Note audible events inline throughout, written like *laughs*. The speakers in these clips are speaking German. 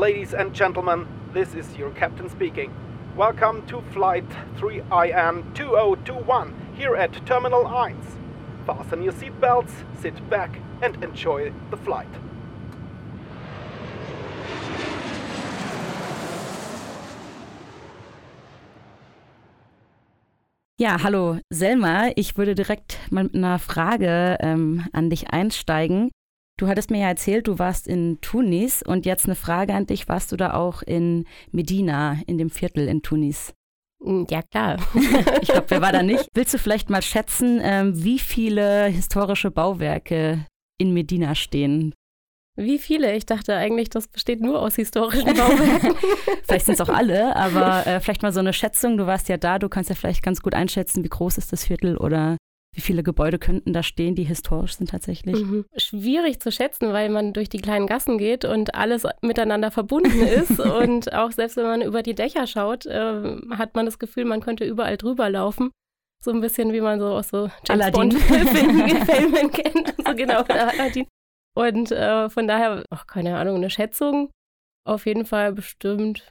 Ladies and gentlemen, this is your captain speaking. Welcome to flight 3IN 2021 here at Terminal 1. Fasten your seatbelts, sit back and enjoy the flight. Ja, hallo Selma. Ich würde direkt mit einer Frage ähm, an dich einsteigen. Du hattest mir ja erzählt, du warst in Tunis und jetzt eine Frage an dich. Warst du da auch in Medina, in dem Viertel in Tunis? Hm, ja, klar. *laughs* ich glaube, wer war da nicht? *laughs* Willst du vielleicht mal schätzen, ähm, wie viele historische Bauwerke in Medina stehen? Wie viele? Ich dachte eigentlich, das besteht nur aus historischen Bauwerken. *laughs* vielleicht sind es auch alle, aber äh, vielleicht mal so eine Schätzung. Du warst ja da, du kannst ja vielleicht ganz gut einschätzen, wie groß ist das Viertel oder wie viele Gebäude könnten da stehen, die historisch sind tatsächlich? Mhm. Schwierig zu schätzen, weil man durch die kleinen Gassen geht und alles miteinander verbunden ist. *laughs* und auch selbst wenn man über die Dächer schaut, äh, hat man das Gefühl, man könnte überall drüber laufen. So ein bisschen wie man so aus so James Bond-Filmen *laughs* kennt. So genau, Aladdin. Und äh, von daher, ach, keine Ahnung, eine Schätzung. Auf jeden Fall bestimmt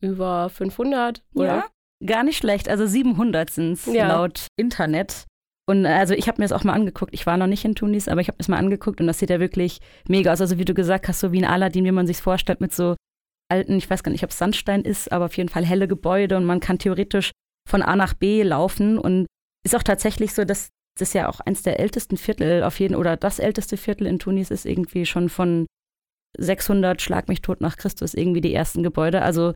über 500, oder? Ja, gar nicht schlecht. Also 700 sind es ja. laut Internet. Und äh, also ich habe mir das auch mal angeguckt. Ich war noch nicht in Tunis, aber ich habe mir das mal angeguckt und das sieht ja wirklich mega aus. Also wie du gesagt hast, so wie ein Aladdin, wie man sich vorstellt, mit so alten, ich weiß gar nicht, ob es Sandstein ist, aber auf jeden Fall helle Gebäude und man kann theoretisch von A nach B laufen und ist auch tatsächlich so, dass das ja auch eins der ältesten Viertel auf jeden oder das älteste Viertel in Tunis ist irgendwie schon von 600 Schlag mich tot nach Christus irgendwie die ersten Gebäude. Also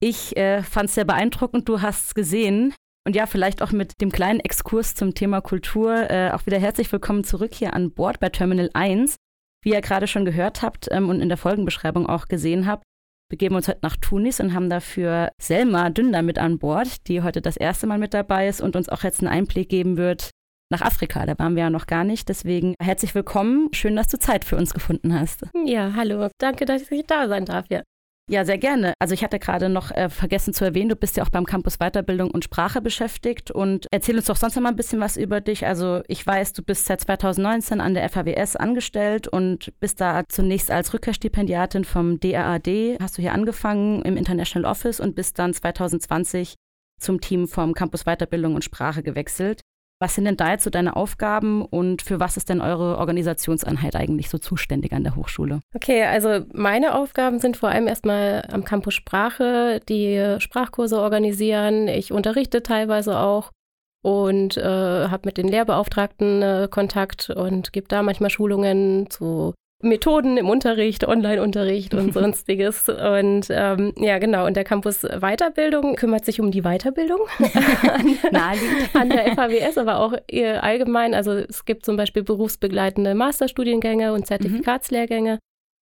ich äh, fand es sehr beeindruckend. Du hast es gesehen. Und ja, vielleicht auch mit dem kleinen Exkurs zum Thema Kultur äh, auch wieder herzlich willkommen zurück hier an Bord bei Terminal 1. Wie ihr gerade schon gehört habt ähm, und in der Folgenbeschreibung auch gesehen habt, begeben wir uns heute nach Tunis und haben dafür Selma Dünder mit an Bord, die heute das erste Mal mit dabei ist und uns auch jetzt einen Einblick geben wird nach Afrika. Da waren wir ja noch gar nicht. Deswegen herzlich willkommen. Schön, dass du Zeit für uns gefunden hast. Ja, hallo. Danke, dass ich da sein darf. Ja. Ja, sehr gerne. Also ich hatte gerade noch äh, vergessen zu erwähnen, du bist ja auch beim Campus Weiterbildung und Sprache beschäftigt und erzähl uns doch sonst noch mal ein bisschen was über dich. Also ich weiß, du bist seit 2019 an der FAWS angestellt und bist da zunächst als Rückkehrstipendiatin vom DAAD, hast du hier angefangen im International Office und bist dann 2020 zum Team vom Campus Weiterbildung und Sprache gewechselt. Was sind denn da jetzt so deine Aufgaben und für was ist denn eure Organisationseinheit eigentlich so zuständig an der Hochschule? Okay, also meine Aufgaben sind vor allem erstmal am Campus Sprache, die Sprachkurse organisieren. Ich unterrichte teilweise auch und äh, habe mit den Lehrbeauftragten äh, Kontakt und gebe da manchmal Schulungen zu Methoden im Unterricht, Online-Unterricht und *laughs* sonstiges. Und ähm, ja, genau. Und der Campus Weiterbildung kümmert sich um die Weiterbildung *laughs* an, an der FAWS, aber auch allgemein. Also es gibt zum Beispiel berufsbegleitende Masterstudiengänge und Zertifikatslehrgänge mhm.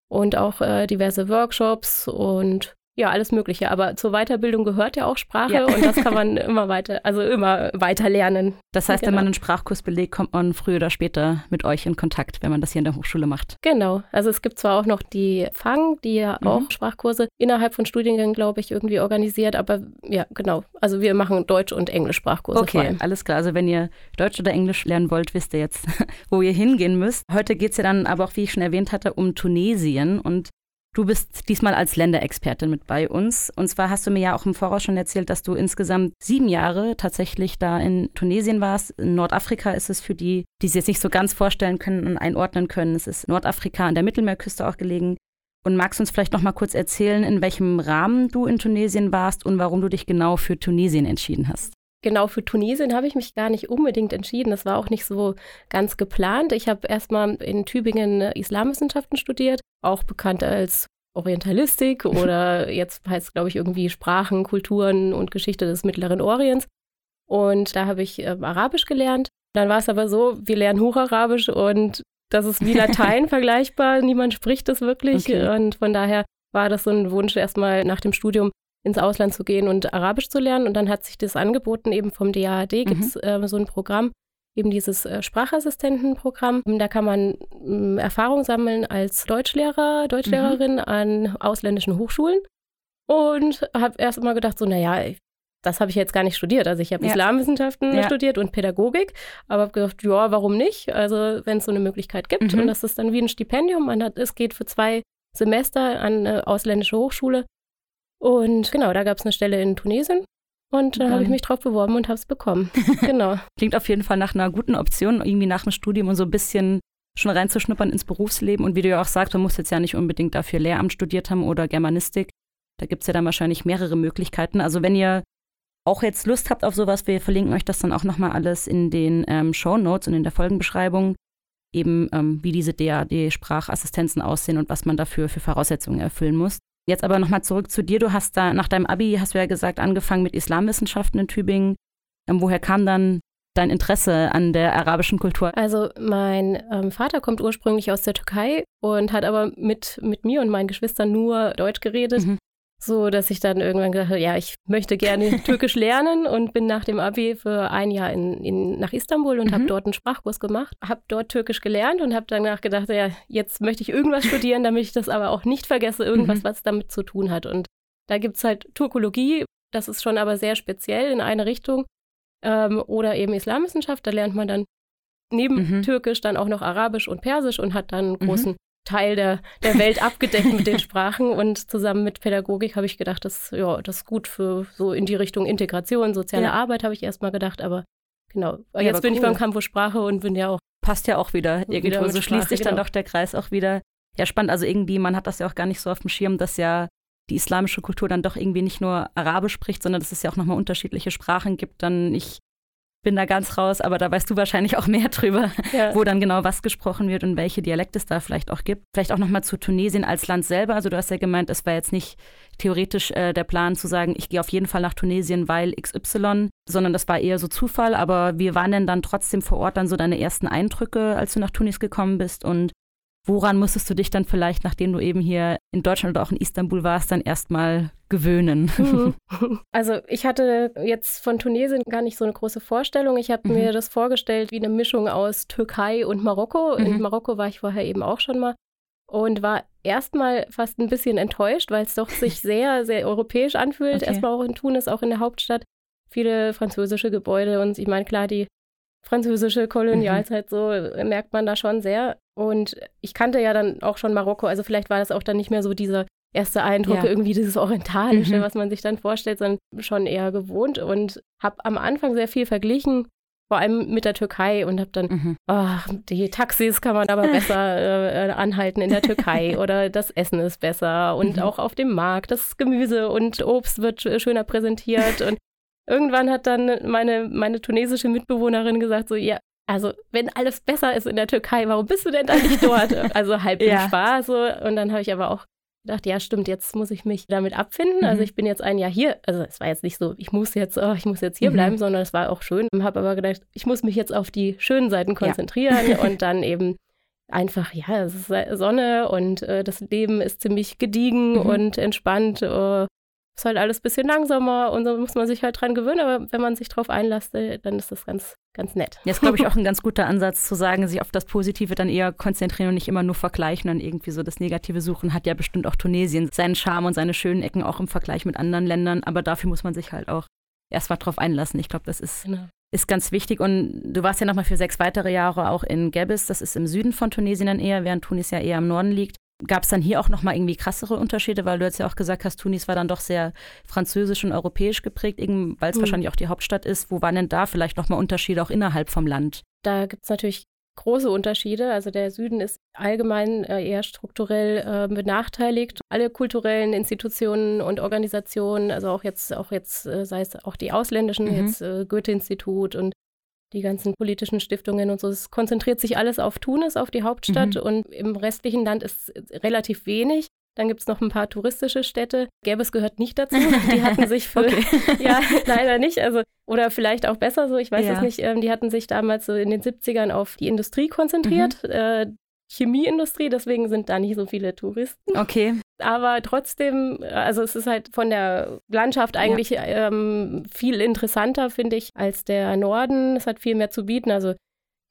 und auch äh, diverse Workshops und ja, alles Mögliche. Aber zur Weiterbildung gehört ja auch Sprache ja. und das kann *laughs* man immer weiter, also immer weiter lernen. Das heißt, genau. wenn man einen Sprachkurs belegt, kommt man früher oder später mit euch in Kontakt, wenn man das hier in der Hochschule macht. Genau. Also es gibt zwar auch noch die FANG, die ja mhm. auch Sprachkurse innerhalb von Studiengängen, glaube ich, irgendwie organisiert, aber ja, genau. Also wir machen Deutsch- und Englisch-Sprachkurse. Okay, alles klar. Also wenn ihr Deutsch oder Englisch lernen wollt, wisst ihr jetzt, *laughs* wo ihr hingehen müsst. Heute geht es ja dann aber auch, wie ich schon erwähnt hatte, um Tunesien und Du bist diesmal als Länderexpertin mit bei uns. Und zwar hast du mir ja auch im Voraus schon erzählt, dass du insgesamt sieben Jahre tatsächlich da in Tunesien warst. In Nordafrika ist es für die, die jetzt nicht so ganz vorstellen können und einordnen können. Es ist Nordafrika an der Mittelmeerküste auch gelegen. Und magst du uns vielleicht noch mal kurz erzählen, in welchem Rahmen du in Tunesien warst und warum du dich genau für Tunesien entschieden hast? Genau, für Tunesien habe ich mich gar nicht unbedingt entschieden. Das war auch nicht so ganz geplant. Ich habe erstmal in Tübingen Islamwissenschaften studiert, auch bekannt als Orientalistik *laughs* oder jetzt heißt es, glaube ich, irgendwie Sprachen, Kulturen und Geschichte des Mittleren Orients. Und da habe ich äh, Arabisch gelernt. Dann war es aber so, wir lernen Hocharabisch und das ist wie Latein *laughs* vergleichbar. Niemand spricht es wirklich. Okay. Und von daher war das so ein Wunsch, erstmal nach dem Studium ins Ausland zu gehen und Arabisch zu lernen. Und dann hat sich das angeboten, eben vom DAAD mhm. gibt es äh, so ein Programm, eben dieses äh, Sprachassistentenprogramm. Da kann man äh, Erfahrung sammeln als Deutschlehrer, Deutschlehrerin mhm. an ausländischen Hochschulen. Und habe erst mal gedacht, so, naja, das habe ich jetzt gar nicht studiert. Also ich habe ja. Islamwissenschaften ja. studiert und Pädagogik, aber habe gedacht, ja, warum nicht? Also wenn es so eine Möglichkeit gibt. Mhm. Und das ist dann wie ein Stipendium. Man hat, es geht für zwei Semester an eine ausländische Hochschule. Und genau, da gab es eine Stelle in Tunesien. Und da habe ich mich drauf beworben und habe es bekommen. *laughs* Genau. Klingt auf jeden Fall nach einer guten Option, irgendwie nach dem Studium und so ein bisschen schon reinzuschnuppern ins Berufsleben. Und wie du ja auch sagst, man muss jetzt ja nicht unbedingt dafür Lehramt studiert haben oder Germanistik. Da gibt es ja dann wahrscheinlich mehrere Möglichkeiten. Also wenn ihr auch jetzt Lust habt auf sowas, wir verlinken euch das dann auch nochmal alles in den ähm, Show Notes und in der Folgenbeschreibung, eben ähm, wie diese DAD-Sprachassistenzen aussehen und was man dafür für Voraussetzungen erfüllen muss. Jetzt aber nochmal zurück zu dir. Du hast da nach deinem Abi, hast du ja gesagt, angefangen mit Islamwissenschaften in Tübingen. Ähm, woher kam dann dein Interesse an der arabischen Kultur? Also mein ähm, Vater kommt ursprünglich aus der Türkei und hat aber mit, mit mir und meinen Geschwistern nur Deutsch geredet. Mhm. So, dass ich dann irgendwann gesagt habe, ja, ich möchte gerne *laughs* Türkisch lernen und bin nach dem Abi für ein Jahr in, in nach Istanbul und mhm. habe dort einen Sprachkurs gemacht, habe dort Türkisch gelernt und habe danach gedacht, ja, jetzt möchte ich irgendwas studieren, damit ich das aber auch nicht vergesse, irgendwas, mhm. was damit zu tun hat. Und da gibt es halt Turkologie, das ist schon aber sehr speziell in eine Richtung ähm, oder eben Islamwissenschaft. Da lernt man dann neben mhm. Türkisch dann auch noch Arabisch und Persisch und hat dann einen mhm. großen. Teil der, der Welt abgedeckt mit den *laughs* Sprachen. Und zusammen mit Pädagogik habe ich gedacht, das, ja, das ist gut für so in die Richtung Integration, soziale ja. Arbeit, habe ich erstmal gedacht. Aber genau, ja, jetzt aber bin cool. ich beim Campus Sprache und bin ja auch. Passt ja auch wieder irgendwo. Wieder so schließt sich dann genau. doch der Kreis auch wieder. Ja, spannend. Also irgendwie, man hat das ja auch gar nicht so auf dem Schirm, dass ja die islamische Kultur dann doch irgendwie nicht nur Arabisch spricht, sondern dass es ja auch nochmal unterschiedliche Sprachen gibt. Dann ich bin da ganz raus, aber da weißt du wahrscheinlich auch mehr *laughs* drüber, ja. wo dann genau was gesprochen wird und welche Dialekte es da vielleicht auch gibt. Vielleicht auch nochmal zu Tunesien als Land selber. Also du hast ja gemeint, es war jetzt nicht theoretisch äh, der Plan zu sagen, ich gehe auf jeden Fall nach Tunesien, weil XY, sondern das war eher so Zufall. Aber wie waren denn dann trotzdem vor Ort dann so deine ersten Eindrücke, als du nach Tunis gekommen bist und Woran musstest du dich dann vielleicht, nachdem du eben hier in Deutschland oder auch in Istanbul warst, dann erstmal gewöhnen? Mhm. *laughs* Also ich hatte jetzt von Tunesien gar nicht so eine große Vorstellung. Ich habe mhm. mir das vorgestellt wie eine Mischung aus Türkei und Marokko. Mhm. In Marokko war ich vorher eben auch schon mal und war erstmal fast ein bisschen enttäuscht, weil es doch sich *laughs* sehr, sehr europäisch anfühlt. Okay. Erstmal auch in Tunis, auch in der Hauptstadt. Viele französische Gebäude und ich meine, klar, die französische Kolonialzeit, mhm. so merkt man da schon sehr. Und ich kannte ja dann auch schon Marokko, also vielleicht war das auch dann nicht mehr so dieser erste Eindruck, ja. irgendwie dieses Orientalische, mhm. was man sich dann vorstellt, sondern schon eher gewohnt und habe am Anfang sehr viel verglichen, vor allem mit der Türkei und habe dann, mhm. oh, die Taxis kann man aber besser äh, anhalten in der Türkei *laughs* oder das Essen ist besser und mhm. auch auf dem Markt, das Gemüse und Obst wird schöner präsentiert und irgendwann hat dann meine, meine tunesische Mitbewohnerin gesagt, so, ja, also wenn alles besser ist in der Türkei, warum bist du denn da nicht dort? *laughs* Also halb ja. im Spaß. So. Und dann habe ich aber auch gedacht, ja stimmt, jetzt muss ich mich damit abfinden. Also mhm. Also ich bin jetzt ein Jahr hier. Also es war jetzt nicht so, ich muss jetzt, oh, ich muss jetzt hier mhm. bleiben, sondern es war auch schön. Ich Habe aber gedacht, ich muss mich jetzt auf die schönen Seiten konzentrieren ja. *laughs* und dann eben einfach, ja, es ist Sonne und äh, das Leben ist ziemlich gediegen mhm. und entspannt. Äh, ist halt alles ein bisschen langsamer und so muss man sich halt dran gewöhnen, aber wenn man sich drauf einlässt, äh, dann ist das ganz, ganz nett. Jetzt glaube ich *laughs* auch ein ganz guter Ansatz zu sagen, sich auf das Positive dann eher konzentrieren und nicht immer nur vergleichen und irgendwie so das Negative suchen. Hat ja bestimmt auch Tunesien seinen Charme und seine schönen Ecken auch im Vergleich mit anderen Ländern, aber dafür muss man sich halt auch erstmal drauf einlassen. Ich glaube, das ist, genau. ist ganz wichtig. Und du warst ja nochmal für sechs weitere Jahre auch in Gebis, das ist im Süden von Tunesien dann eher, während Tunis ja eher im Norden liegt. Gab es dann hier auch nochmal irgendwie krassere Unterschiede, weil du jetzt ja auch gesagt hast, Tunis war dann doch sehr französisch und europäisch geprägt, weil es mhm. wahrscheinlich auch die Hauptstadt ist. Wo waren denn da vielleicht nochmal Unterschiede auch innerhalb vom Land? Da gibt es natürlich große Unterschiede. Also der Süden ist allgemein äh, eher strukturell äh, benachteiligt. Alle kulturellen Institutionen und Organisationen, also auch jetzt, auch jetzt, äh, sei es auch die ausländischen, mhm. jetzt äh, Goethe-Institut und die ganzen politischen Stiftungen und so. Es konzentriert sich alles auf Tunis, auf die Hauptstadt mhm. und im restlichen Land ist relativ wenig. Dann gibt es noch ein paar touristische Städte. Gäbes gehört nicht dazu. Die *laughs* hatten sich für, okay. *laughs* ja, leider nicht. Also, oder vielleicht auch besser so, ich weiß es nicht. Ähm, die hatten sich damals so in den 70ern auf die Industrie konzentriert. Mhm. Äh, Chemieindustrie, deswegen sind da nicht so viele Touristen. Okay. Aber trotzdem, also es ist halt von der Landschaft eigentlich ja. ähm, viel interessanter, finde ich, als der Norden. Es hat viel mehr zu bieten. Also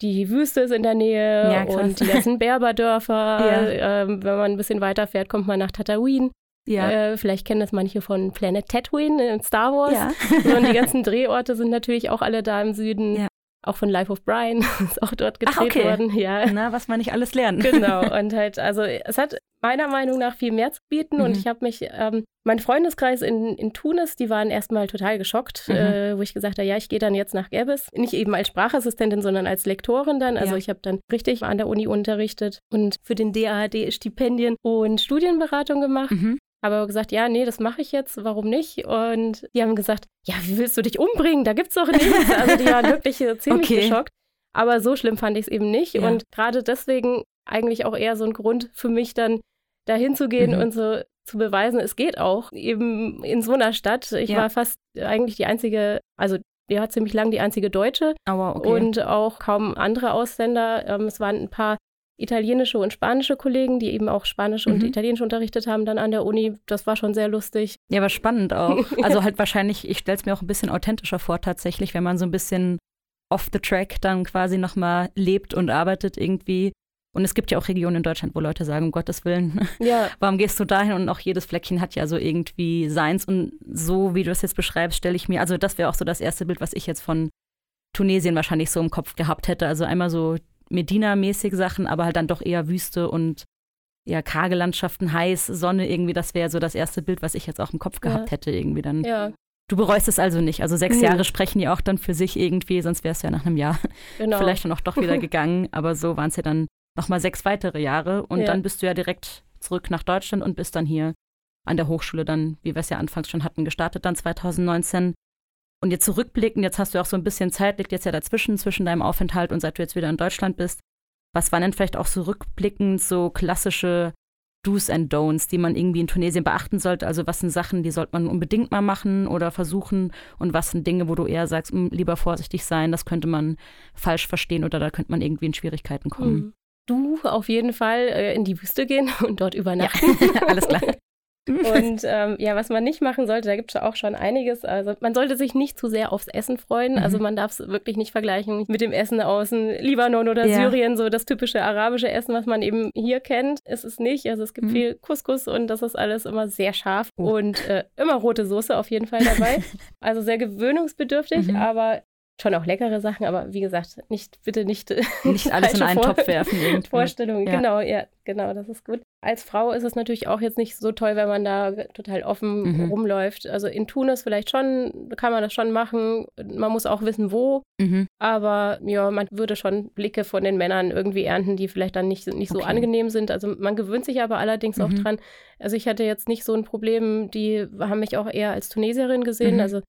die Wüste ist in der Nähe ja, und die ganzen *laughs* Berberdörfer. ja. ähm, wenn man ein bisschen weiter fährt, kommt man nach Tatooine. Ja. Äh, vielleicht kennen das manche von Planet Tatooine in Star Wars. Ja. *laughs* und die ganzen *laughs* Drehorte sind natürlich auch alle da im Süden. Ja. Auch von Life of Brian *laughs* ist auch dort gedreht Ach, okay. worden. Ja. Na, was man nicht alles lernt. Genau. *laughs* Und halt, also es hat meiner Meinung nach viel mehr zu bieten. Mhm. Und ich habe mich, ähm, mein Freundeskreis in, in Tunis, die waren erstmal total geschockt, mhm. äh, wo ich gesagt habe, ja, ich gehe dann jetzt nach Gerbes. Nicht eben als Sprachassistentin, sondern als Lektorin dann. Also ja. ich habe dann richtig an der Uni unterrichtet und für den DAAD Stipendien und Studienberatung gemacht. Mhm. Aber gesagt, ja, nee, das mache ich jetzt, warum nicht? Und die haben gesagt, ja, wie willst du dich umbringen? Da gibt es doch nichts. Also die waren wirklich ziemlich okay. geschockt. Aber so schlimm fand ich es eben nicht. Ja. Und gerade deswegen eigentlich auch eher so ein Grund für mich dann dahin zu gehen mhm. und so zu beweisen, es geht auch, eben in so einer Stadt. Ich ja. war fast eigentlich die einzige, also ja, ziemlich lang die einzige Deutsche wow, okay. und auch kaum andere Ausländer. Ähm, es waren ein paar italienische und spanische Kollegen, die eben auch Spanisch mhm. und Italienisch unterrichtet haben dann an der Uni. Das war schon sehr lustig. Ja, aber spannend auch. *laughs* Also halt wahrscheinlich, ich stelle es mir auch ein bisschen authentischer vor tatsächlich, wenn man so ein bisschen off the track dann quasi nochmal lebt und arbeitet irgendwie. Und es gibt ja auch Regionen in Deutschland, wo Leute sagen, um Gottes Willen, *laughs* ja. warum gehst du dahin? Und auch jedes Fleckchen hat ja so irgendwie seins. Und so, wie du es jetzt beschreibst, stelle ich mir, also das wäre auch so das erste Bild, was ich jetzt von Tunesien wahrscheinlich so im Kopf gehabt hätte. Also einmal so Medina-mäßig Sachen, aber halt dann doch eher Wüste und ja, karge Landschaften, heiß, Sonne irgendwie. Das wäre so das erste Bild, was ich jetzt auch im Kopf gehabt ja. hätte irgendwie dann. Ja. Du bereust es also nicht. Also sechs nee. Jahre sprechen ja auch dann für sich irgendwie, sonst wäre es ja nach einem Jahr *laughs* genau. vielleicht dann auch doch wieder *laughs* gegangen. Aber so waren es ja dann nochmal sechs weitere Jahre und ja. dann bist du ja direkt zurück nach Deutschland und bist dann hier an der Hochschule dann, wie wir es ja anfangs schon hatten, gestartet dann 2019. Und jetzt zurückblicken, jetzt hast du auch so ein bisschen Zeit, liegt jetzt ja dazwischen, zwischen deinem Aufenthalt und seit du jetzt wieder in Deutschland bist. Was waren denn vielleicht auch so rückblickend so klassische Do's and Don'ts, die man irgendwie in Tunesien beachten sollte? Also was sind Sachen, die sollte man unbedingt mal machen oder versuchen? Und was sind Dinge, wo du eher sagst, hm, lieber vorsichtig sein, das könnte man falsch verstehen oder da könnte man irgendwie in Schwierigkeiten kommen? Mhm. Du auf jeden Fall äh, in die Wüste gehen *laughs* und dort übernachten. Ja, *laughs* alles klar. Und *laughs* ähm, ja, was man nicht machen sollte, da gibt es auch schon einiges. Also man sollte sich nicht zu sehr aufs Essen freuen. Also mhm. man darf es wirklich nicht vergleichen mit dem Essen aus Libanon oder ja. Syrien, so das typische arabische Essen, was man eben hier kennt, ist es nicht. Also es gibt mhm. viel Couscous und das ist alles immer sehr scharf oh. und äh, immer rote Soße auf jeden Fall dabei. *laughs* also sehr gewöhnungsbedürftig, mhm. aber schon auch leckere Sachen, aber wie gesagt, nicht bitte nicht nicht *laughs* alles in einen Topf werfen. Irgendwie. Vorstellungen, ja. genau, ja, genau, das ist gut. Als Frau ist es natürlich auch jetzt nicht so toll, wenn man da total offen mhm. rumläuft. Also in Tunis vielleicht schon, kann man das schon machen. Man muss auch wissen, wo. Mhm. Aber ja, man würde schon Blicke von den Männern irgendwie ernten, die vielleicht dann nicht, nicht okay. so angenehm sind. Also man gewöhnt sich aber allerdings mhm. auch dran. Also ich hatte jetzt nicht so ein Problem, die haben mich auch eher als Tunesierin gesehen. Mhm. Also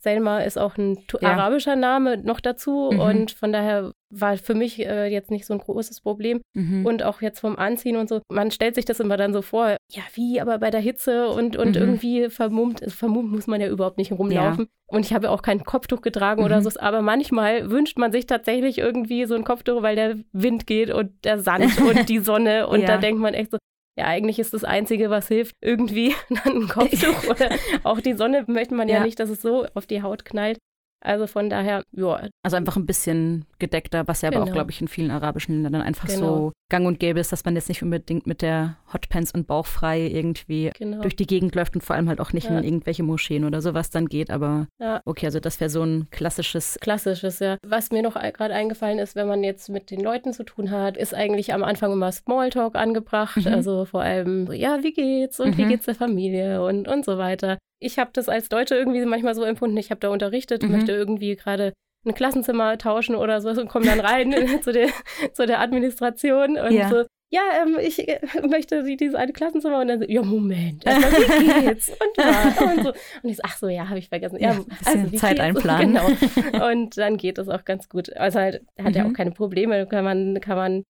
Selma ist auch ein ja. arabischer Name noch dazu mhm. und von daher war für mich äh, jetzt nicht so ein großes Problem. Mhm. Und auch jetzt vom Anziehen und so, man stellt sich das immer dann so vor, ja, wie, aber bei der Hitze und, und mhm. irgendwie vermummt, vermummt muss man ja überhaupt nicht rumlaufen. Ja. Und ich habe auch kein Kopftuch getragen oder mhm. so, aber manchmal wünscht man sich tatsächlich irgendwie so ein Kopftuch, weil der Wind geht und der Sand *laughs* und die Sonne und ja. da denkt man echt so, ja, eigentlich ist das Einzige, was hilft, irgendwie *laughs* ein Kopftuch *laughs* oder auch die Sonne möchte man ja. ja nicht, dass es so auf die Haut knallt. Also von daher, ja. Also einfach ein bisschen gedeckter, was ja genau. aber auch, genau. glaube ich, in vielen arabischen Ländern dann einfach genau. so gang und gäbe ist, dass man jetzt nicht unbedingt mit der Hotpants und bauchfrei irgendwie genau. durch die Gegend läuft und vor allem halt auch nicht ja. in irgendwelche Moscheen oder sowas dann geht. Aber ja. okay, also das wäre so ein klassisches. Klassisches, ja. Was mir noch gerade eingefallen ist, wenn man jetzt mit den Leuten zu tun hat, ist eigentlich am Anfang immer Smalltalk angebracht. Mhm. Also vor allem so, ja, wie geht's und mhm. wie geht's der Familie und, und so weiter ich habe das als Deutsche irgendwie manchmal so empfunden, ich habe da unterrichtet, mhm. möchte irgendwie gerade ein Klassenzimmer tauschen oder so und komme dann rein *laughs* zu, der, zu der Administration und ja. so, ja, ähm, ich äh, möchte dieses eine Klassenzimmer und dann so, ja, Moment, erstmal, *laughs* wie geht's? Und, und so. Und ich so, ach so, ja, habe ich vergessen. Ja, ja also, Zeit *laughs* einplanen. Genau. Und dann geht das auch ganz gut. Also halt, hat mhm. ja auch keine Probleme, kann man, kann man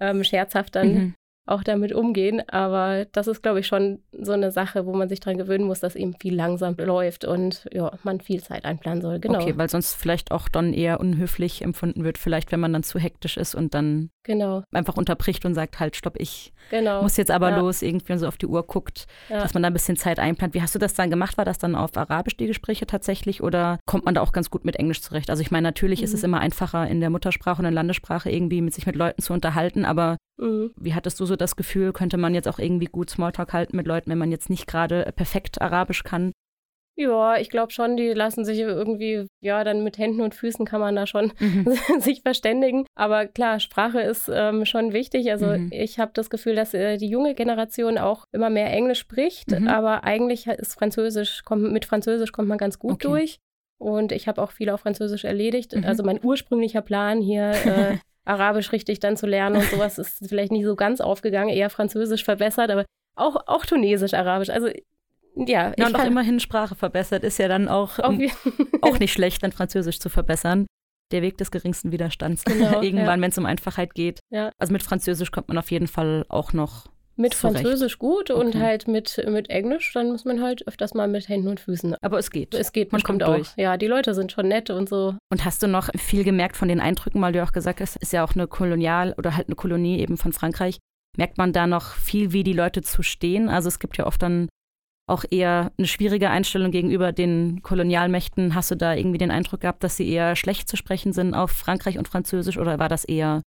ähm, scherzhaft dann mhm auch damit umgehen. Aber das ist, glaube ich, schon so eine Sache, wo man sich dran gewöhnen muss, dass eben viel langsam läuft und ja, man viel Zeit einplanen soll. Genau. Okay, weil sonst vielleicht auch dann eher unhöflich empfunden wird, vielleicht wenn man dann zu hektisch ist und dann genau. einfach unterbricht und sagt, halt, stopp, ich genau. muss jetzt aber ja. los, irgendwie so auf die Uhr guckt, ja. dass man da ein bisschen Zeit einplant. Wie hast du das dann gemacht? War das dann auf Arabisch die Gespräche tatsächlich oder kommt man da auch ganz gut mit Englisch zurecht? Also ich meine, natürlich mhm. ist es immer einfacher in der Muttersprache und in der Landessprache irgendwie mit sich mit Leuten zu unterhalten, aber mhm. wie hattest du so das Gefühl, könnte man jetzt auch irgendwie gut Smalltalk halten mit Leuten, wenn man jetzt nicht gerade perfekt Arabisch kann? Ja, ich glaube schon, die lassen sich irgendwie, ja, dann mit Händen und Füßen kann man da schon mhm. *laughs* sich verständigen. Aber klar, Sprache ist ähm, schon wichtig. Also mhm. ich habe das Gefühl, dass äh, die junge Generation auch immer mehr Englisch spricht, mhm. aber eigentlich ist Französisch, kommt, mit Französisch kommt man ganz gut okay. durch. Und ich habe auch viel auf Französisch erledigt. Mhm. Also mein ursprünglicher Plan hier. *laughs* Äh, Arabisch richtig dann zu lernen und sowas ist *laughs* vielleicht nicht so ganz aufgegangen, eher Französisch verbessert, aber auch, auch Tunesisch, Arabisch. Also ja, ja und auch immerhin Sprache verbessert ist ja dann auch, um, *laughs* auch nicht schlecht, dann Französisch zu verbessern. Der Weg des geringsten Widerstands. Genau, *laughs* Irgendwann, ja. wenn es um Einfachheit geht. Ja. Also mit Französisch kommt man auf jeden Fall auch noch. Mit zurecht. Französisch gut okay. und halt mit, mit Englisch, dann muss man halt öfters mal mit Händen und Füßen. Aber es geht. Es geht, man kommt durch. Auch. Ja, die Leute sind schon nett und so. Und hast du noch viel gemerkt von den Eindrücken, weil du auch gesagt hast, ist ja auch eine Kolonial- oder halt eine Kolonie eben von Frankreich. Merkt man da noch viel, wie die Leute zu stehen? Also es gibt ja oft dann auch eher eine schwierige Einstellung gegenüber den Kolonialmächten. Hast du da irgendwie den Eindruck gehabt, dass sie eher schlecht zu sprechen sind auf Frankreich und Französisch oder war das eher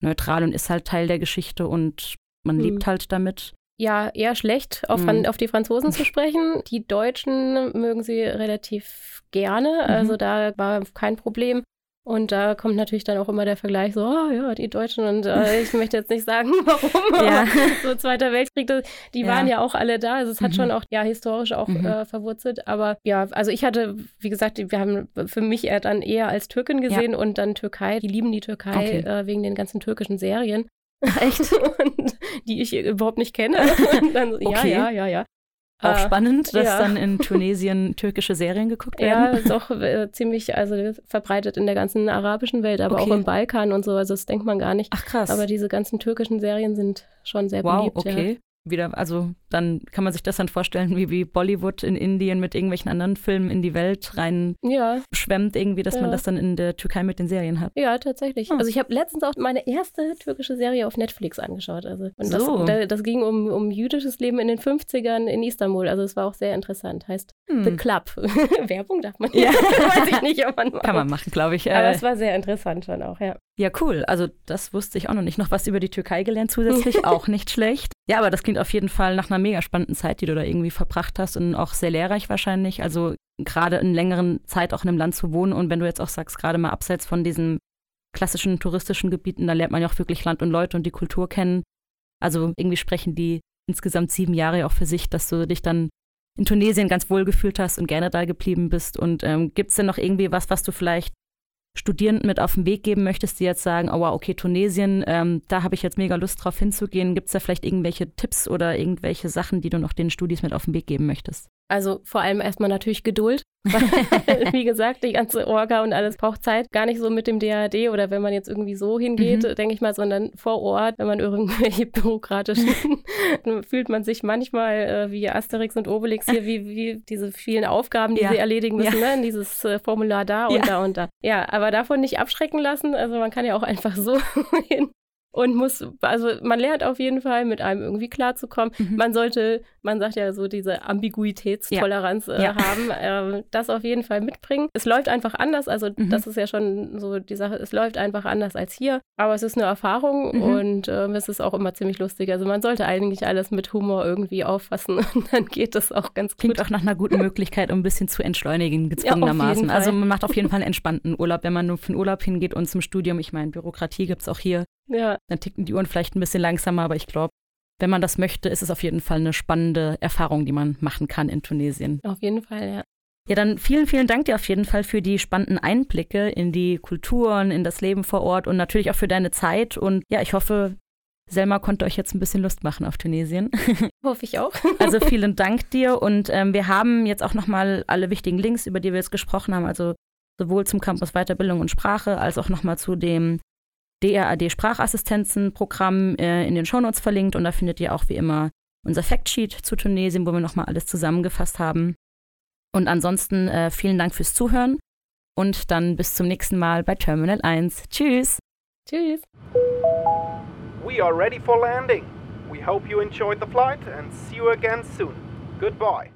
neutral und ist halt Teil der Geschichte und man hm. lebt halt damit? Ja, eher schlecht, auf, hm. auf die Franzosen *laughs* zu sprechen. Die Deutschen mögen sie relativ gerne, mhm. also da war kein Problem. Und da kommt natürlich dann auch immer der Vergleich so, oh ja, die Deutschen und äh, *laughs* ich möchte jetzt nicht sagen, *laughs* warum, ja. so Zweiter Weltkrieg, die ja. waren ja auch alle da. Also es hat mhm. schon auch, ja, historisch auch mhm. äh, verwurzelt. Aber ja, also ich hatte, wie gesagt, wir haben für mich eher dann eher als Türkin gesehen ja. und dann Türkei. Die lieben die Türkei okay. äh, wegen den ganzen türkischen Serien. *laughs* Echt? und die ich überhaupt nicht kenne. Dann okay. ja, ja, ja, ja. Auch ah, spannend, dass ja. dann in *laughs* Tunesien türkische Serien geguckt werden. Ja, ist auch äh, ziemlich, also verbreitet in der ganzen arabischen Welt, aber okay. auch im Balkan und so. Also das denkt man gar nicht. Ach krass. Aber diese ganzen türkischen Serien sind schon sehr wow, beliebt. Okay. Ja wieder, also dann kann man sich das dann vorstellen, wie, wie Bollywood in Indien mit irgendwelchen anderen Filmen in die Welt rein ja. schwemmt, irgendwie, dass ja. man das dann in der Türkei mit den Serien hat. Ja, tatsächlich. Oh. Also ich habe letztens auch meine erste türkische Serie auf Netflix angeschaut. Also und so. das, das ging um, um jüdisches Leben in den 50ern in Istanbul. Also es war auch sehr interessant. Heißt hm. The Club. *laughs* Werbung darf man ja. *laughs* Weiß ich nicht, ob man macht. Kann man machen, glaube ich. Aber äh, es war sehr interessant schon auch, ja. Ja, cool. Also das wusste ich auch noch nicht. Noch was über die Türkei gelernt zusätzlich, *laughs* auch nicht schlecht. Ja, aber das klingt auf jeden Fall nach einer mega spannenden Zeit, die du da irgendwie verbracht hast und auch sehr lehrreich wahrscheinlich. Also gerade in längeren Zeit auch in einem Land zu wohnen und wenn du jetzt auch sagst, gerade mal abseits von diesen klassischen touristischen Gebieten, da lernt man ja auch wirklich Land und Leute und die Kultur kennen. Also irgendwie sprechen die insgesamt sieben Jahre auch für sich, dass du dich dann in Tunesien ganz wohl gefühlt hast und gerne da geblieben bist. Und ähm, gibt es denn noch irgendwie was, was du vielleicht Studierenden mit auf den Weg geben möchtest, die jetzt sagen, oh wow, okay, Tunesien, ähm, da habe ich jetzt mega Lust drauf hinzugehen. Gibt es da vielleicht irgendwelche Tipps oder irgendwelche Sachen, die du noch den Studis mit auf den Weg geben möchtest? Also vor allem erstmal natürlich Geduld. *laughs* *laughs* Wie gesagt, die ganze Orga und alles braucht Zeit. Gar nicht so mit dem DAD oder wenn man jetzt irgendwie so hingeht, mhm. denke ich mal, sondern vor Ort, wenn man irgendwelche *laughs* bürokratischen, fühlt man sich manchmal äh, wie Asterix und Obelix hier, wie, wie diese vielen Aufgaben, die ja. sie erledigen müssen, ja. ne? dieses äh, Formular da und ja. da und da. Ja, aber davon nicht abschrecken lassen. Also man kann ja auch einfach so hin und muss, also man lernt auf jeden Fall, mit einem irgendwie klarzukommen. Mhm. Man sollte, man sagt ja so, diese Ambiguitätstoleranz ja. Äh, ja. haben, äh, das auf jeden Fall mitbringen. Es läuft einfach anders, also mhm. das ist ja schon so die Sache, es läuft einfach anders als hier, aber es ist eine Erfahrung mhm. und äh, es ist auch immer ziemlich lustig. Also man sollte eigentlich alles mit Humor irgendwie auffassen *laughs* und dann geht das auch ganz gut. Klingt auch nach einer guten Möglichkeit, um ein bisschen zu entschleunigen, *laughs* gezwungenermaßen. Ja, also man macht auf jeden *laughs* Fall einen entspannten Urlaub, wenn man nur für den Urlaub hingeht und zum Studium. Ich meine, Bürokratie gibt es auch hier. Ja. Dann ticken die Uhren vielleicht ein bisschen langsamer, aber ich glaube, wenn man das möchte, ist es auf jeden Fall eine spannende Erfahrung, die man machen kann in Tunesien. Auf jeden Fall, ja. Ja, dann vielen, vielen Dank dir auf jeden Fall für die spannenden Einblicke in die Kulturen, in das Leben vor Ort und natürlich auch für deine Zeit. Und ja, ich hoffe, Selma konnte euch jetzt ein bisschen Lust machen auf Tunesien. *laughs* Hoffe ich auch. *laughs* also vielen Dank dir und ähm, wir haben jetzt auch nochmal alle wichtigen Links, über die wir jetzt gesprochen haben, also sowohl zum Campus Weiterbildung und Sprache als auch nochmal zu dem DRAD Sprachassistenzenprogramm äh, in den Shownotes verlinkt und da findet ihr auch wie immer unser Factsheet zu Tunesien, wo wir nochmal alles zusammengefasst haben. Und ansonsten äh, vielen Dank fürs Zuhören und dann bis zum nächsten Mal bei Terminal 1. Tschüss. Tschüss. We are ready for landing. We hope you enjoyed the flight and see you again soon. Goodbye.